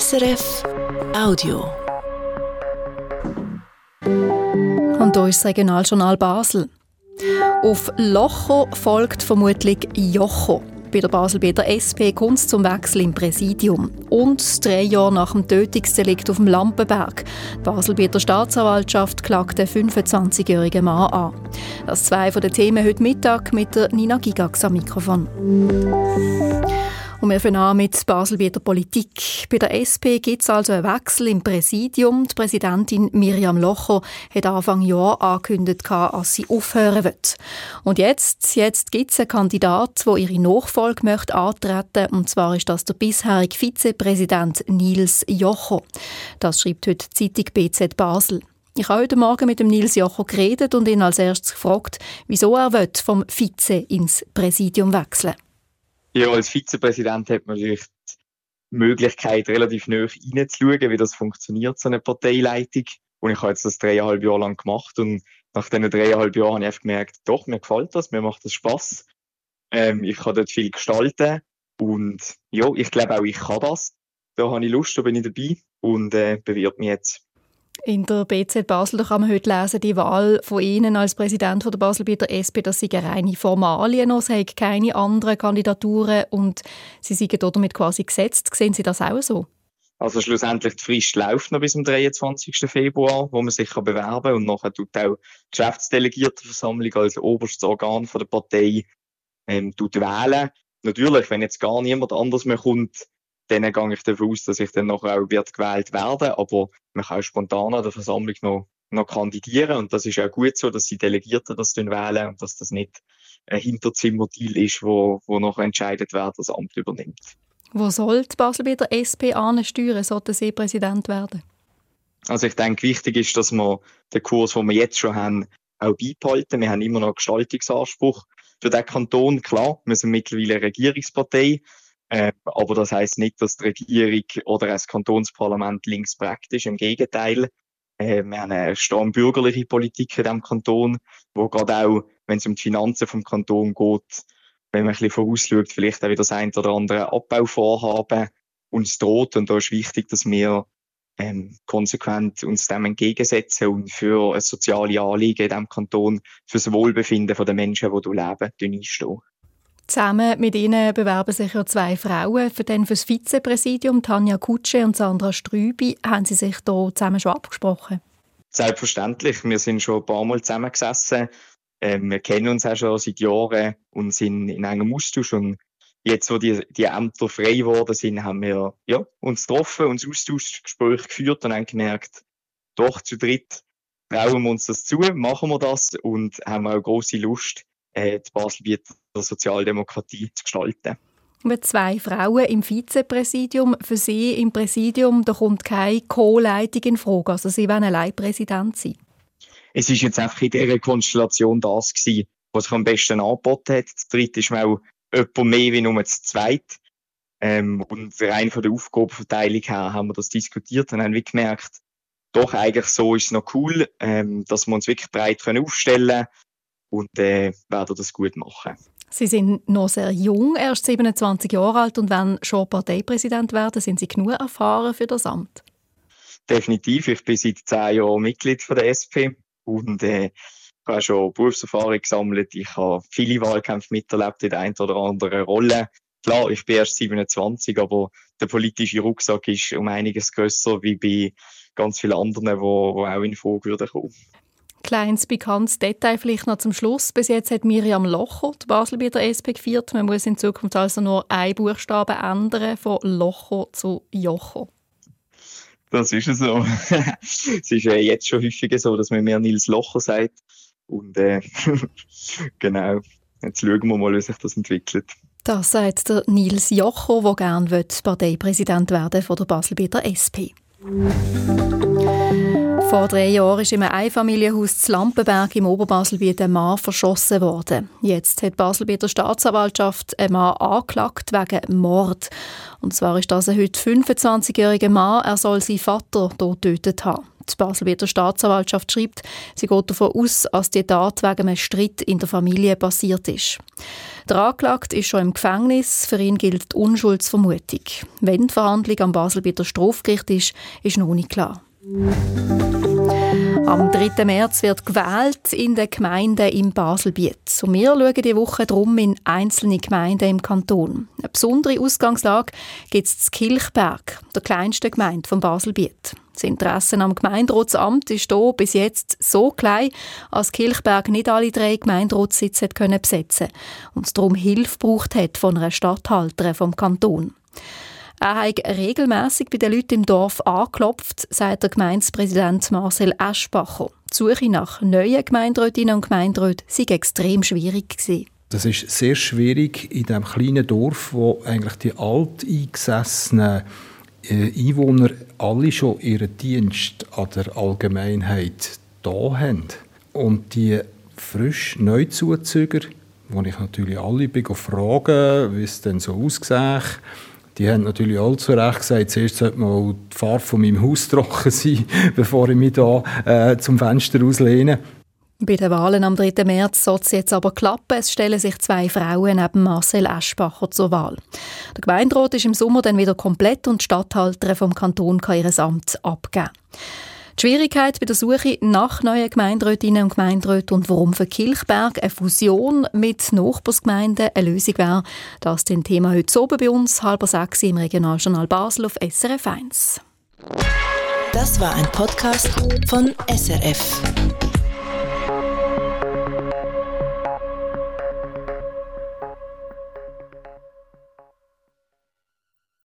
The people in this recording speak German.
SRF Audio. Und hier ist das Regionaljournal Basel. Auf Locho folgt vermutlich Jocho. Bei der Baselbieter SP es zum Wechsel im Präsidium. Und drei Jahre nach dem Tötungsdelikt auf dem Lampenberg. Die Baselbieter Staatsanwaltschaft klagt den 25-jährigen Mann an. Das zwei von den Themen heute Mittag mit der Nina Gigax am Mikrofon. Und wir fangen an mit Basel bei der Politik. Bei der SP gibt es also einen Wechsel im Präsidium. Die Präsidentin Miriam Locher hat Anfang Jahr angekündigt, dass sie aufhören wird. Und jetzt, jetzt gibt es einen Kandidat, der ihre Nachfolge möchte antreten Und zwar ist das der bisherige Vizepräsident Nils Jocher. Das schreibt heute die Zeitung BZ Basel. Ich habe heute Morgen mit dem Nils Jocher geredet und ihn als erstes gefragt, wieso er vom Vize ins Präsidium wechseln will. Ja, als Vizepräsident hat man natürlich die Möglichkeit, relativ nah reinzuschauen, wie das funktioniert, so eine Parteileitung. Und ich habe jetzt das dreieinhalb Jahre lang gemacht und nach diesen dreieinhalb Jahren habe ich gemerkt, doch, mir gefällt das, mir macht das Spaß. Ähm, ich kann dort viel gestalten und ja, ich glaube auch, ich kann das. Da habe ich Lust, da bin ich dabei und äh, bewirb mich jetzt. In der BZ Basel da kann man heute lesen, die Wahl von Ihnen als Präsident von der Basel bei der SP, das sind reine Formalien es haben keine anderen Kandidaturen und Sie sind damit quasi gesetzt. Sehen Sie das auch so? Also schlussendlich die Frist läuft noch bis zum 23. Februar, wo man sich kann bewerben kann und nachher tut auch die Geschäftsdelegiertenversammlung als oberstes Organ der Partei ähm, wählen. Natürlich, wenn jetzt gar niemand anders mehr kommt, dann gehe ich davon aus, dass ich dann noch auch wird gewählt werde. Aber man kann auch spontan an der Versammlung noch, noch kandidieren. Und das ist auch gut so, dass die Delegierten das dann wählen und dass das nicht ein Hinterzimmerdeal ist, wo, wo noch entscheidet, wer das Amt übernimmt. Wo soll die Basel bei der SP ansteuern, sollte sie Präsident werden? Also ich denke, wichtig ist, dass wir den Kurs, den wir jetzt schon haben, auch beibehalten. Wir haben immer noch einen Gestaltungsanspruch für den Kanton. Klar, wir sind mittlerweile eine Regierungspartei. Äh, aber das heißt nicht, dass die Regierung oder das Kantonsparlament links praktisch. Im Gegenteil. Äh, wir haben eine stark bürgerliche Politik in diesem Kanton, wo gerade auch, wenn es um die Finanzen vom Kanton geht, wenn man ein bisschen vorausschaut, vielleicht auch wieder das ein oder andere Abbauvorhaben uns droht. Und da ist wichtig, dass wir ähm, konsequent uns dem entgegensetzen und für ein soziale Anliegen in diesem Kanton, für das Wohlbefinden der Menschen, die hier leben, einstehen. Zusammen mit ihnen bewerben sich ja zwei Frauen für den fürs Vizepräsidium, Tanja Kutsche und Sandra Strübi. Haben Sie sich da zusammen schon abgesprochen? Selbstverständlich. Wir sind schon ein paar Mal zusammengesessen. Ähm, wir kennen uns auch schon seit Jahren und sind in einem Austausch. Und jetzt, wo die, die Ämter frei geworden sind, haben wir ja, uns getroffen, uns Austauschgespräche geführt und haben gemerkt, doch zu dritt trauen wir uns das zu, machen wir das und haben auch große Lust, äh, die Basel bietet der Sozialdemokratie zu gestalten. Mit zwei Frauen im Vizepräsidium, für Sie im Präsidium, da kommt keine Co-Leitung in Frage. Also Sie wollen allein Präsident sein. Es ist jetzt einfach in dieser Konstellation das gewesen, was sich am besten angeboten hat. Das dritte ist mal jemand mehr wie nur das zweite. Ähm, und rein von der Aufgabenverteilung her haben wir das diskutiert und haben wir gemerkt, doch eigentlich so ist es noch cool, ähm, dass wir uns wirklich breit aufstellen können und äh, werden das gut machen. Sie sind noch sehr jung, erst 27 Jahre alt und wenn schon Parteipräsident werden, sind Sie genug erfahren für das Amt? Definitiv. Ich bin seit zehn Jahren Mitglied von der SP und äh, ich habe schon Berufserfahrung gesammelt. Ich habe viele Wahlkämpfe miterlebt in der einen oder anderen Rolle. Klar, ich bin erst 27, aber der politische Rucksack ist um einiges größer wie bei ganz vielen anderen, die, die auch in Frage würden kommen. Kleines bekanntes Detail vielleicht noch zum Schluss. Bis jetzt hat Miriam Locher die Basel bei der SP geführt. Man muss in Zukunft also nur einen Buchstaben ändern, von Locher zu Jocho. Das ist so. es ist äh, jetzt schon häufiger so, dass man mehr Nils Locher sagt. Und äh, genau, jetzt schauen wir mal, wie sich das entwickelt. Das sagt der Nils Jocho, der gerne Parteipräsident werden von der Basel bei der SP. Vor drei Jahren ist in einem Einfamilienhaus zu Lampenberg im Oberbaselbiet ein Mann verschossen worden. Jetzt hat Basel bei der Staatsanwaltschaft einen Mann angeklagt wegen Mord. Und zwar ist das ein heute 25-jähriger Mann. Er soll seinen Vater dort getötet haben. Die Baselbieter Staatsanwaltschaft schreibt, sie geht davon aus, dass die Tat wegen einem Streit in der Familie passiert ist. Der Anklagte ist schon im Gefängnis. Für ihn gilt die Unschuldsvermutung. Wenn die Verhandlung am Baselbieter Strafgericht ist, ist noch nicht klar. Am 3. März wird gewählt in den Gemeinden im Baselbiet. Und wir schauen diese Woche drum in einzelne Gemeinden im Kanton. Eine besondere Ausgangslage gibt es in Kilchberg, der kleinsten Gemeinde vom Baselbiet. Das Interesse am Gemeinderatsamt ist hier bis jetzt so klein, als Kilchberg nicht alle drei Gemeinderatssitze besetzen konnte und darum Hilfe braucht hat von einer Stadthalterin vom Kanton. Er hat regelmässig bei den Leuten im Dorf angeklopft, sagt der Gemeindepräsident Marcel Eschbacher. Die Suche nach neuen Gemeinderätinnen und Gemeinderäten sei extrem schwierig gewesen. Das ist sehr schwierig in diesem kleinen Dorf, wo eigentlich die alteingesessenen äh, Einwohner alle schon ihren Dienst an der Allgemeinheit da haben. Und die frisch Neuzuzüger, wo ich natürlich alle frage, wie es denn so aussieht, die haben natürlich all zu Recht gesagt, zuerst sollte mal die Farbe von meinem Haus trocken sein, bevor ich mich da äh, zum Fenster auslehne. Bei den Wahlen am 3. März soll es jetzt aber klappen. Es stellen sich zwei Frauen neben Marcel Eschbacher zur Wahl. Der Gemeinderat ist im Sommer dann wieder komplett und die Stadthalterin vom Kanton kann ihr Amt abgeben. Die Schwierigkeit bei der Suche nach neuen Gemeinderätinnen und Gemeinderäten und warum für Kilchberg eine Fusion mit Nachbarsgemeinden eine Lösung wäre, das ist ein Thema heute oben bei uns, halber sechs im Regionaljournal Basel auf SRF 1. Das war ein Podcast von SRF.